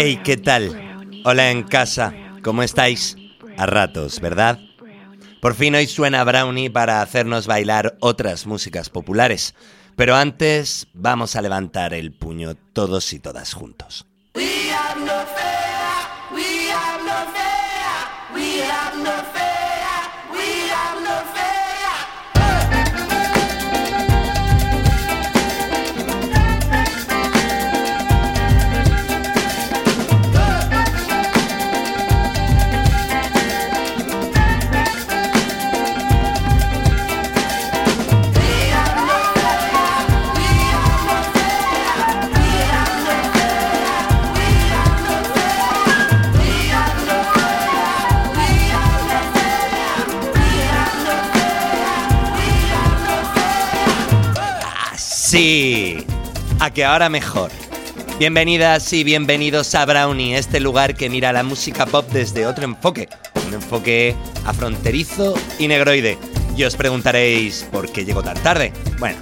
Hey, ¿qué tal? Hola en casa, ¿cómo estáis? A ratos, ¿verdad? Por fin hoy suena Brownie para hacernos bailar otras músicas populares. Pero antes vamos a levantar el puño todos y todas juntos. Sí, a que ahora mejor. Bienvenidas y bienvenidos a Brownie, este lugar que mira la música pop desde otro enfoque, un enfoque afronterizo y negroide. Y os preguntaréis por qué llego tan tarde. Bueno,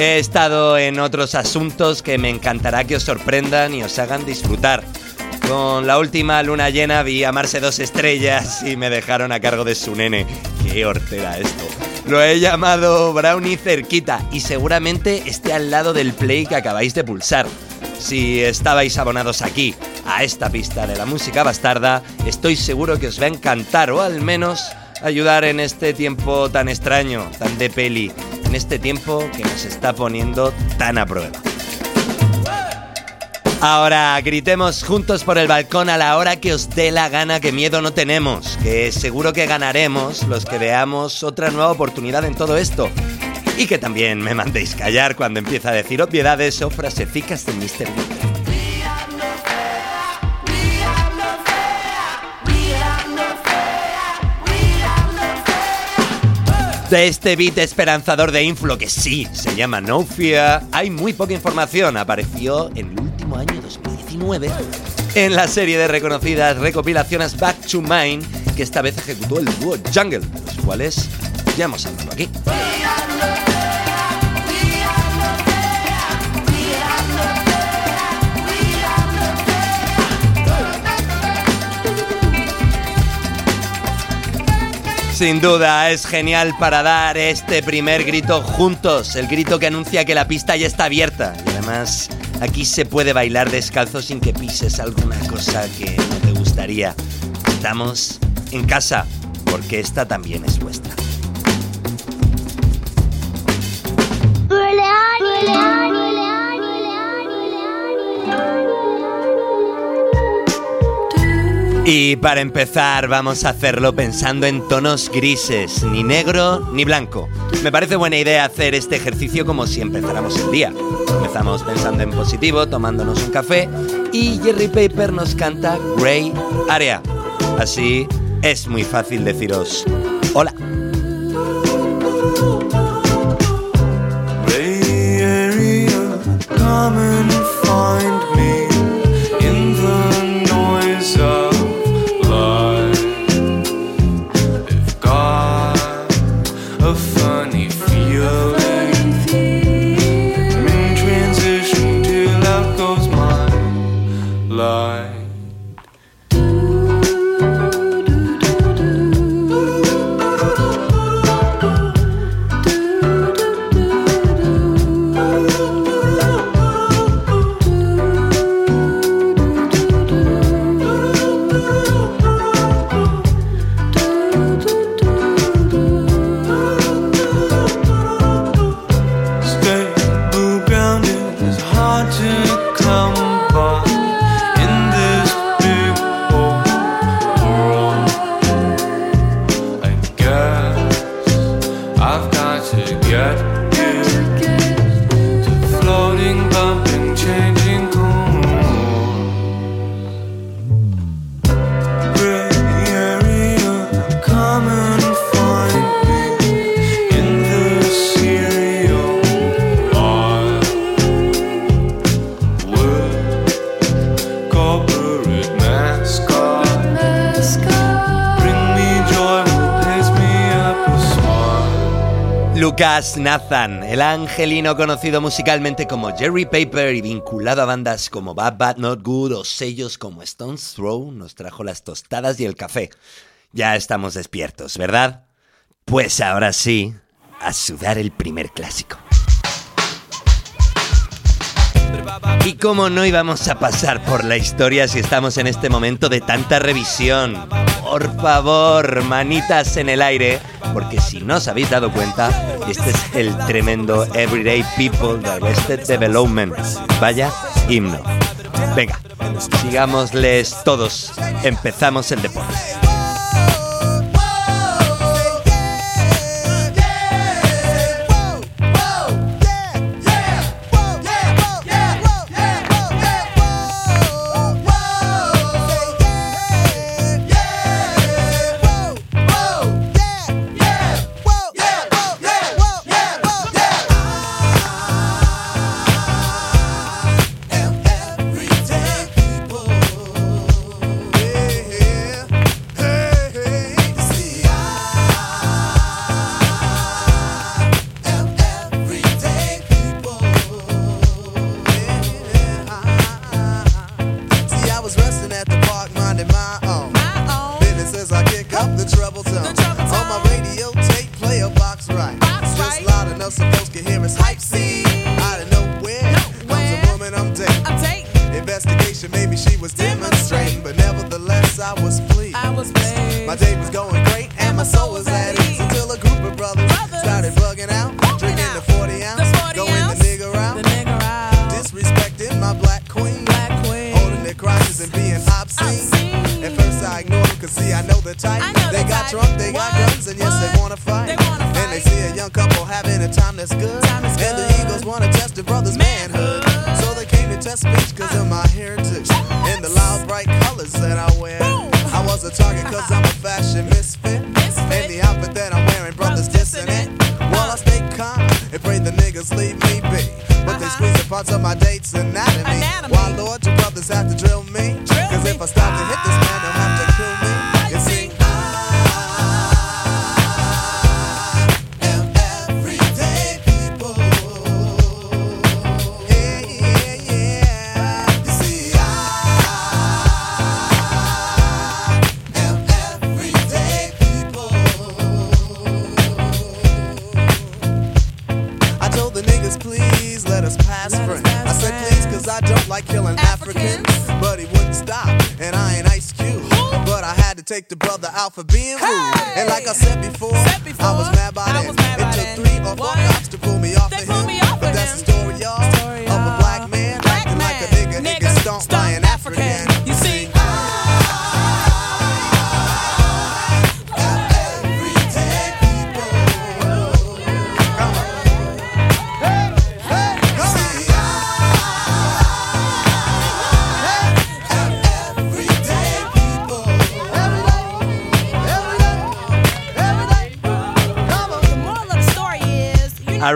he estado en otros asuntos que me encantará que os sorprendan y os hagan disfrutar. Con la última luna llena vi amarse dos estrellas y me dejaron a cargo de su nene. Qué hortera esto. Lo he llamado Brownie cerquita y seguramente esté al lado del play que acabáis de pulsar. Si estabais abonados aquí, a esta pista de la música bastarda, estoy seguro que os va a encantar o al menos ayudar en este tiempo tan extraño, tan de peli, en este tiempo que nos está poniendo tan a prueba. Ahora gritemos juntos por el balcón a la hora que os dé la gana, que miedo no tenemos, que seguro que ganaremos los que veamos otra nueva oportunidad en todo esto. Y que también me mandéis callar cuando empieza a decir obviedades o frasecicas de Mr. De este beat esperanzador de Inflo, que sí, se llama No Fear, hay muy poca información. Apareció en año 2019 en la serie de reconocidas recopilaciones Back to Mine, que esta vez ejecutó el dúo Jungle, de los cuales ya hemos hablado aquí. Sin duda, es genial para dar este primer grito juntos, el grito que anuncia que la pista ya está abierta. Y además, aquí se puede bailar descalzo sin que pises alguna cosa que no te gustaría. Estamos en casa, porque esta también es vuestra. Y para empezar vamos a hacerlo pensando en tonos grises, ni negro ni blanco. Me parece buena idea hacer este ejercicio como si empezáramos el día. Empezamos pensando en positivo, tomándonos un café y Jerry Paper nos canta Grey Area. Así es muy fácil deciros hola. Nathan, el angelino conocido musicalmente como Jerry Paper y vinculado a bandas como Bad Bad Not Good o sellos como Stone's Throw, nos trajo las tostadas y el café. Ya estamos despiertos, ¿verdad? Pues ahora sí, a sudar el primer clásico. Y cómo no íbamos a pasar por la historia si estamos en este momento de tanta revisión. Por favor, manitas en el aire, porque si no os habéis dado cuenta, este es el tremendo Everyday People de Arrested Development. Vaya himno. Venga, sigámosles todos. Empezamos el deporte. the type. They got type. drunk, they what? got guns, and yes, what? they wanna fight. They wanna and fight. they see a young couple having a time that's good. Time and good. the Eagles wanna test the brother's manhood. manhood. So they came to test me I don't like killing Africans. Africans. But he wouldn't stop, and I ain't Ice Cube. But I had to take the brother out for being rude. Hey. And like I said before,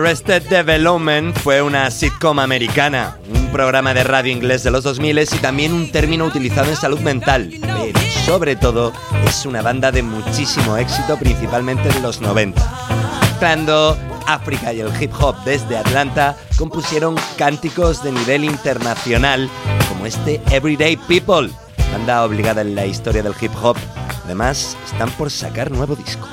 Arrested Development fue una sitcom americana, un programa de radio inglés de los 2000 y también un término utilizado en salud mental, pero sobre todo es una banda de muchísimo éxito, principalmente en los 90. Cuando África y el hip hop desde Atlanta compusieron cánticos de nivel internacional como este Everyday People, banda obligada en la historia del hip hop. Además, están por sacar nuevo disco.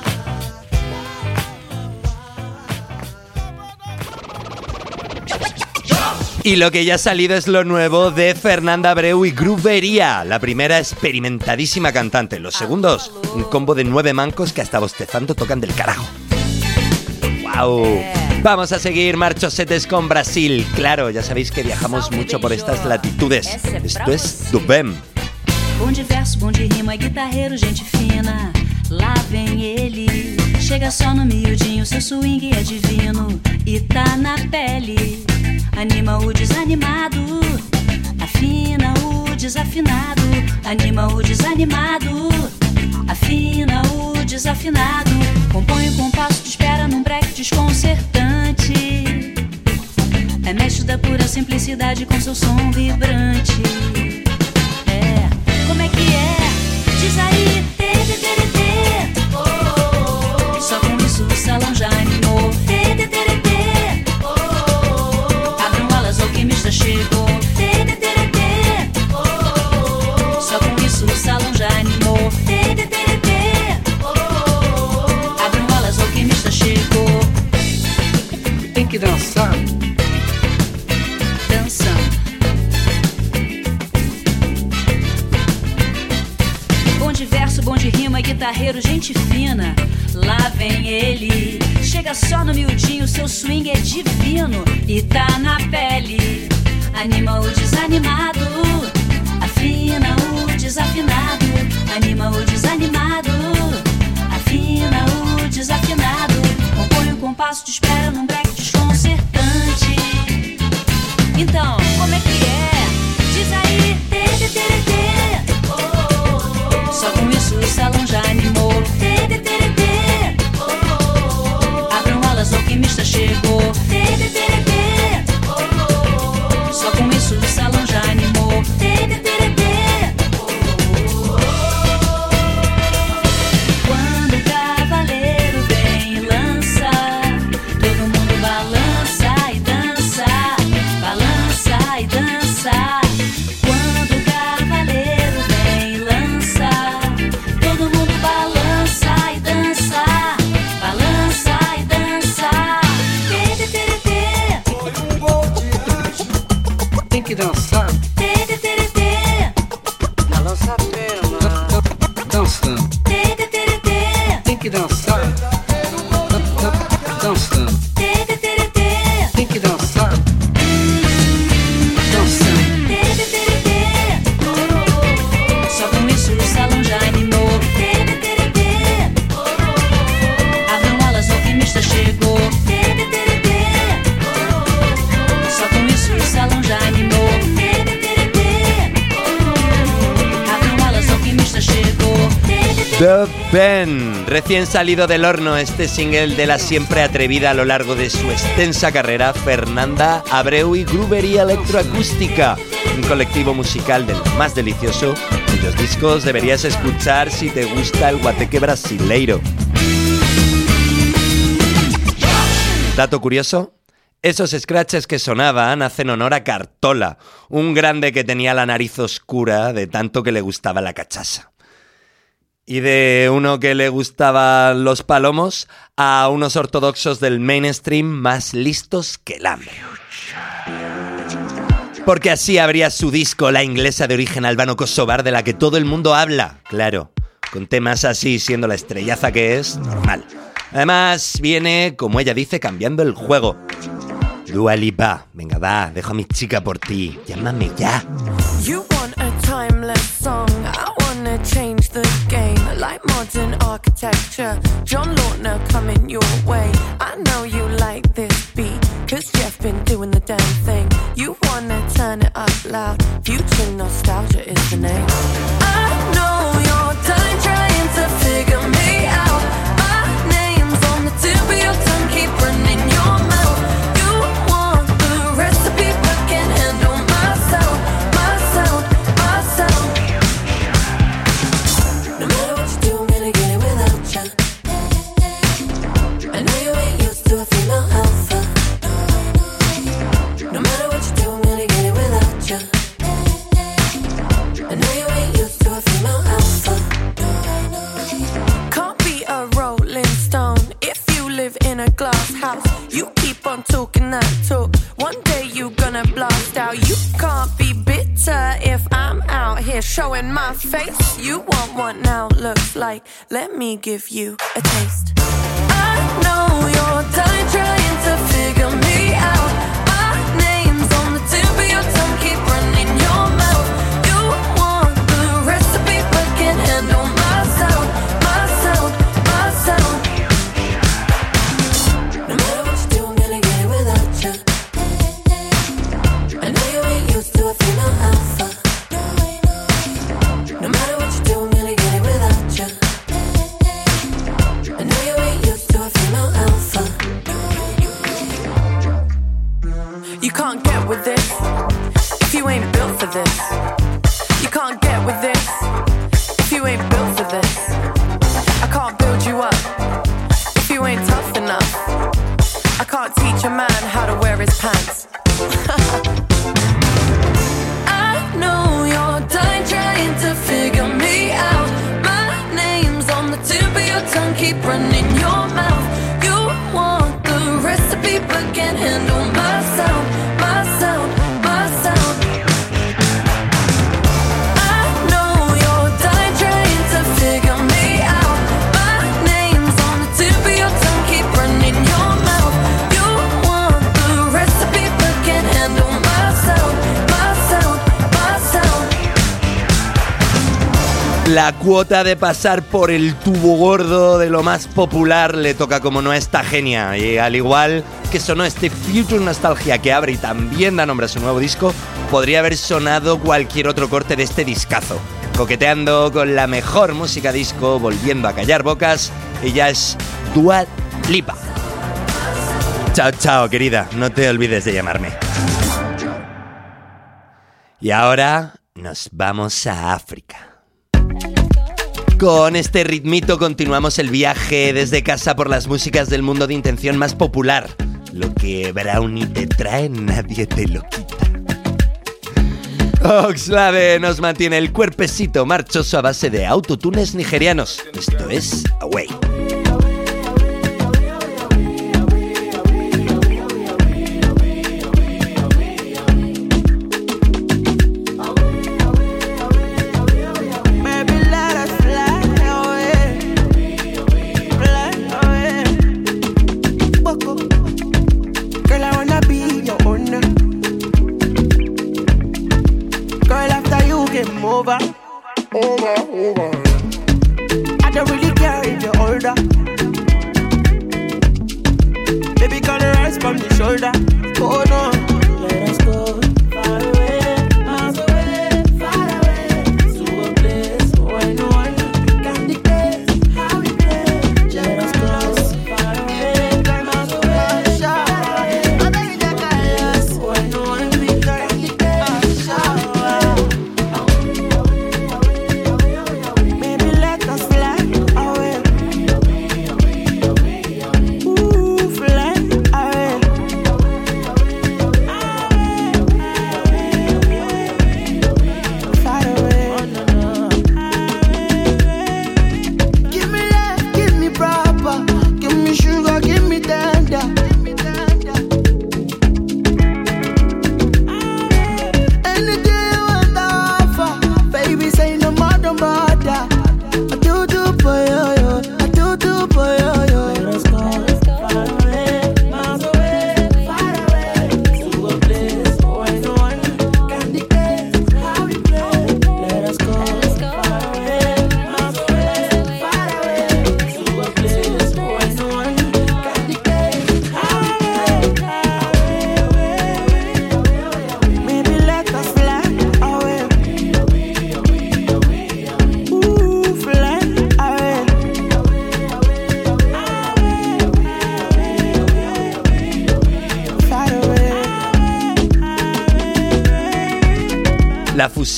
Y lo que ya ha salido es lo nuevo de Fernanda Abreu y Grubería, la primera experimentadísima cantante. Los segundos, un combo de nueve mancos que hasta bostezando tocan del carajo. ¡Wow! Vamos a seguir marchosetes con Brasil. Claro, ya sabéis que viajamos mucho por estas latitudes. Esto es Dubem. Bom de verso, bom de rima, guitarreiro, gente fina. Lá vem ele. Chega só no miudinho, seu swing é divino. E tá na pele. Anima o desanimado, afina o desafinado. Anima o desanimado, afina o desafinado. Compõe o compasso de espera num break desconcertante. É mestre da pura simplicidade com seu som vibrante. É, como é que é? Diz aí, guitarreiro, gente fina. Lá vem ele, chega só no miudinho, seu swing é divino e tá na pele. Anima o desanimado, afina o desafinado. Anima o desanimado, afina o desafinado. Compõe o compasso de espera num break desconcertante. Então, como é que é? Diz aí, tê, tê, tê, tê. Só com isso o salão did it. The Ben, recién salido del horno este single de la siempre atrevida a lo largo de su extensa carrera, Fernanda Abreu y Grubería Electroacústica, un colectivo musical del más delicioso cuyos discos. Deberías escuchar si te gusta el guateque brasileiro. Dato curioso, esos scratches que sonaban hacen honor a Cartola, un grande que tenía la nariz oscura de tanto que le gustaba la cachaza y de uno que le gustaban los palomos a unos ortodoxos del mainstream más listos que el hambre. Porque así abría su disco la inglesa de origen albano-kosovar de la que todo el mundo habla, claro, con temas así siendo la estrellaza que es, normal. Además, viene, como ella dice, cambiando el juego. Dua Lipa, venga va, dejo a mi chica por ti, llámame ya. You want a change the game like modern architecture. John Lautner coming your way. I know you like this beat, cause Jeff been doing the damn thing. You wanna turn it up loud. Future nostalgia is the name. Like. Let me give you a taste. I know you're La cuota de pasar por el tubo gordo de lo más popular le toca como no a esta genia. Y al igual que sonó este Future Nostalgia que abre y también da nombre a su nuevo disco, podría haber sonado cualquier otro corte de este discazo. Coqueteando con la mejor música disco, volviendo a callar bocas, ella es Dua Lipa. Chao, chao, querida, no te olvides de llamarme. Y ahora nos vamos a África. Con este ritmito continuamos el viaje desde casa por las músicas del mundo de intención más popular. Lo que Brownie te trae, nadie te lo quita. Oxlade nos mantiene el cuerpecito marchoso a base de autotunes nigerianos. Esto es Away.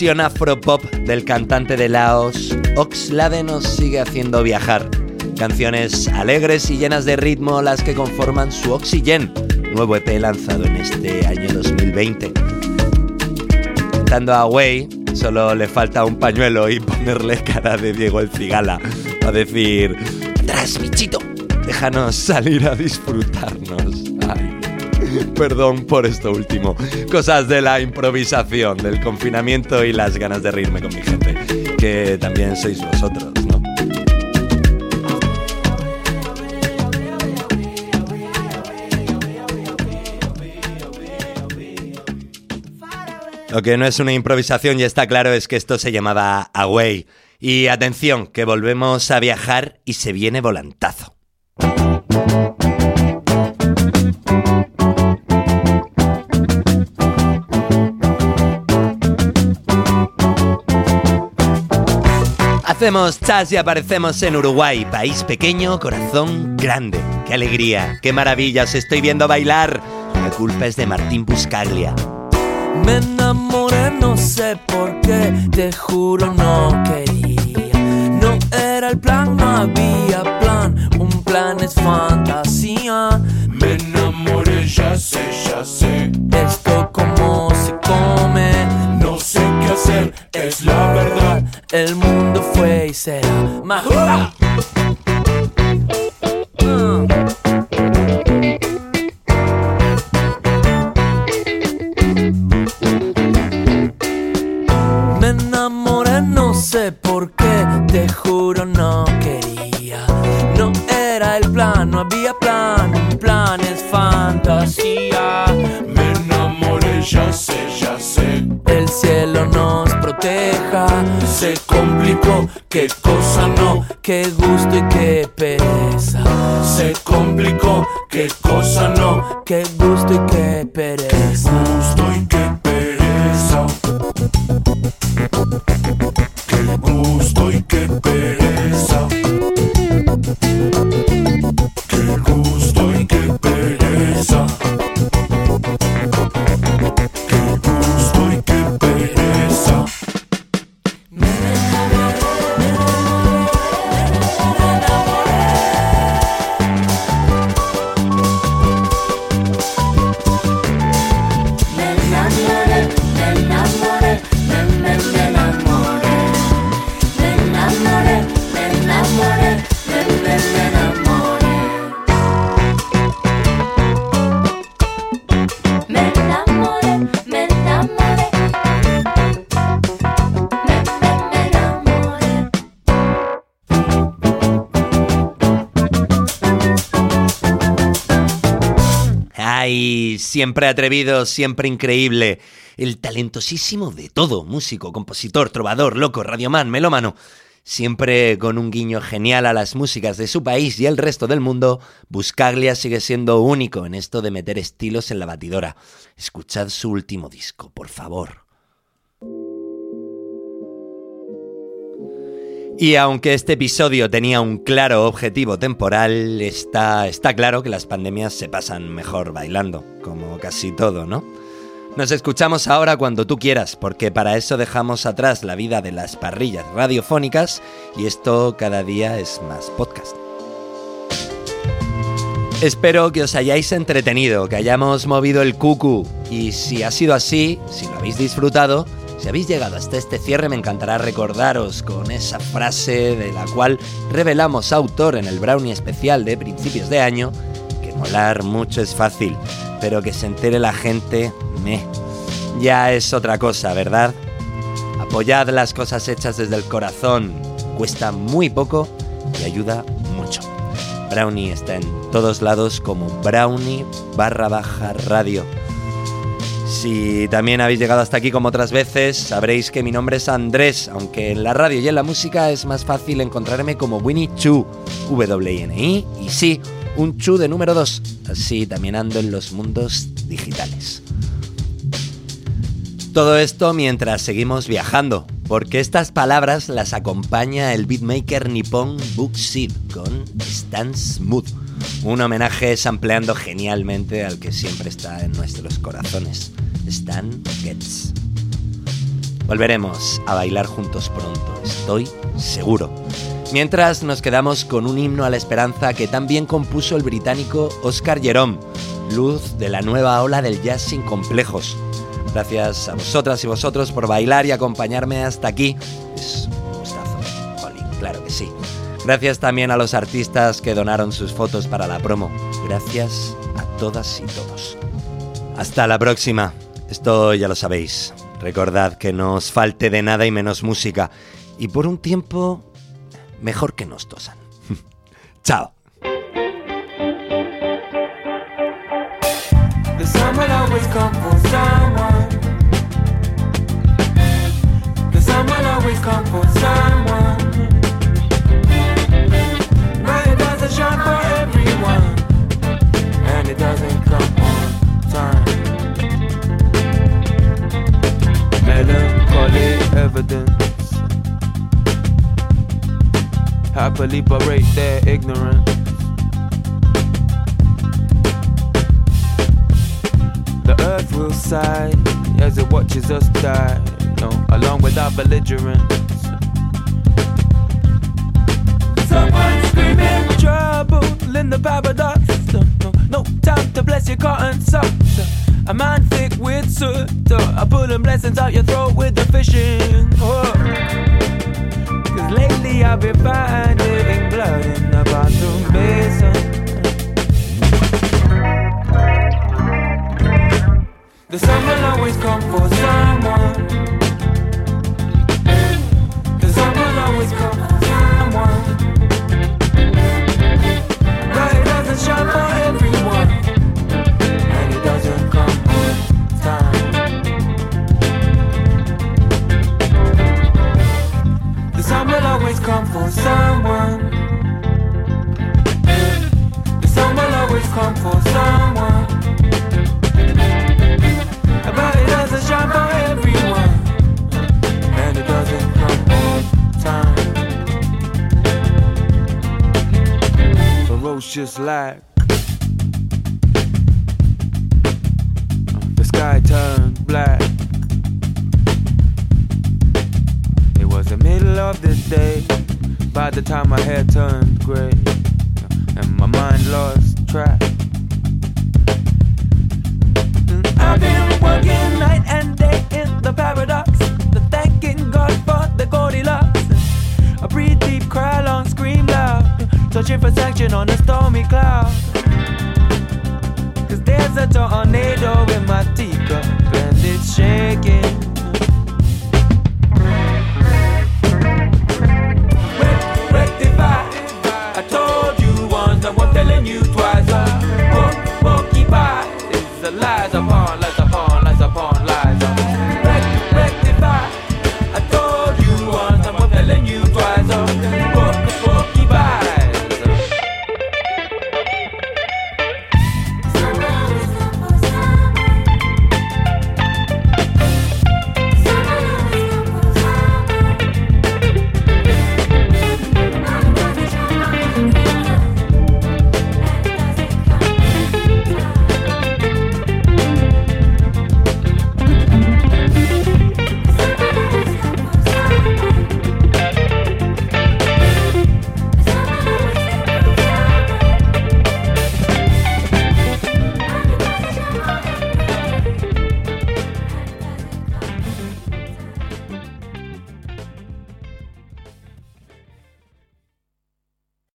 La fusión afropop del cantante de Laos, Oxlade nos sigue haciendo viajar. Canciones alegres y llenas de ritmo las que conforman su Oxygen, nuevo EP lanzado en este año 2020. Cantando Away, solo le falta un pañuelo y ponerle cara de Diego el Cigala a decir, ¡Tras, bichito! Déjanos salir a disfrutarnos. Ay. Perdón por esto último. Cosas de la improvisación, del confinamiento y las ganas de reírme con mi gente. Que también sois vosotros, ¿no? Lo que no es una improvisación y está claro es que esto se llamaba Away. Y atención, que volvemos a viajar y se viene volantazo. Hacemos chas y aparecemos en Uruguay, país pequeño, corazón grande. ¡Qué alegría! ¡Qué maravilla! Os estoy viendo bailar. La culpa es de Martín Buscaglia. Me enamoré, no sé por qué, te juro no quería. No era el plan, no había plan, un plan es fantasía. Me enamoré, ya sé, ya sé. Esto como se come, No sé qué hacer, es la verdad. el mundo fue y será Qué gusto y qué pereza. Se complicó, qué cosa no. Qué gusto y qué pereza. Gusto y qué pereza. Qué gusto y qué pereza. Ay, siempre atrevido, siempre increíble. El talentosísimo de todo, músico, compositor, trovador, loco, radioman, melómano. Siempre con un guiño genial a las músicas de su país y el resto del mundo, Buscaglia sigue siendo único en esto de meter estilos en la batidora. Escuchad su último disco, por favor. Y aunque este episodio tenía un claro objetivo temporal, está, está claro que las pandemias se pasan mejor bailando, como casi todo, ¿no? Nos escuchamos ahora cuando tú quieras, porque para eso dejamos atrás la vida de las parrillas radiofónicas y esto cada día es más podcast. Espero que os hayáis entretenido, que hayamos movido el cucu y si ha sido así, si lo habéis disfrutado, si habéis llegado hasta este cierre me encantará recordaros con esa frase de la cual revelamos autor en el Brownie especial de principios de año, que molar mucho es fácil, pero que se entere la gente, me. Ya es otra cosa, ¿verdad? Apoyad las cosas hechas desde el corazón, cuesta muy poco y ayuda mucho. Brownie está en todos lados como Brownie barra baja radio. Si también habéis llegado hasta aquí como otras veces, sabréis que mi nombre es Andrés, aunque en la radio y en la música es más fácil encontrarme como Winnie Chu, W-I-N-I, y sí, un Chu de número 2. Así también ando en los mundos digitales. Todo esto mientras seguimos viajando, porque estas palabras las acompaña el beatmaker nipón Buxid con Stan Smooth, un homenaje sampleando genialmente al que siempre está en nuestros corazones, Stan Getz. Volveremos a bailar juntos pronto, estoy seguro. Mientras nos quedamos con un himno a la esperanza que también compuso el británico Oscar Jerome, luz de la nueva ola del jazz sin complejos. Gracias a vosotras y vosotros por bailar y acompañarme hasta aquí. Es un gustazo, Jolín, claro que sí. Gracias también a los artistas que donaron sus fotos para la promo. Gracias a todas y todos. Hasta la próxima. Esto ya lo sabéis. Recordad que no os falte de nada y menos música. Y por un tiempo, mejor que nos tosan. Chao. Along with our belligerents. Someone screaming trouble in the paradox. No, no, time to bless your cotton socks. A man thick with soot, uh, pulling blessings out your throat with the fishing hook. Cause lately I've been finding blood in the bathroom basin. The sun will always come for someone. Ferocious like the sky turned black. It was the middle of the day by the time my hair turned gray and my mind lost track. I've been working night and day in the paradox, the thanking God for the Goldilocks. I breathe deep, cry long, scream searching for section on a stormy cloud. Cause there's a tornado in my teacup and it's shaking.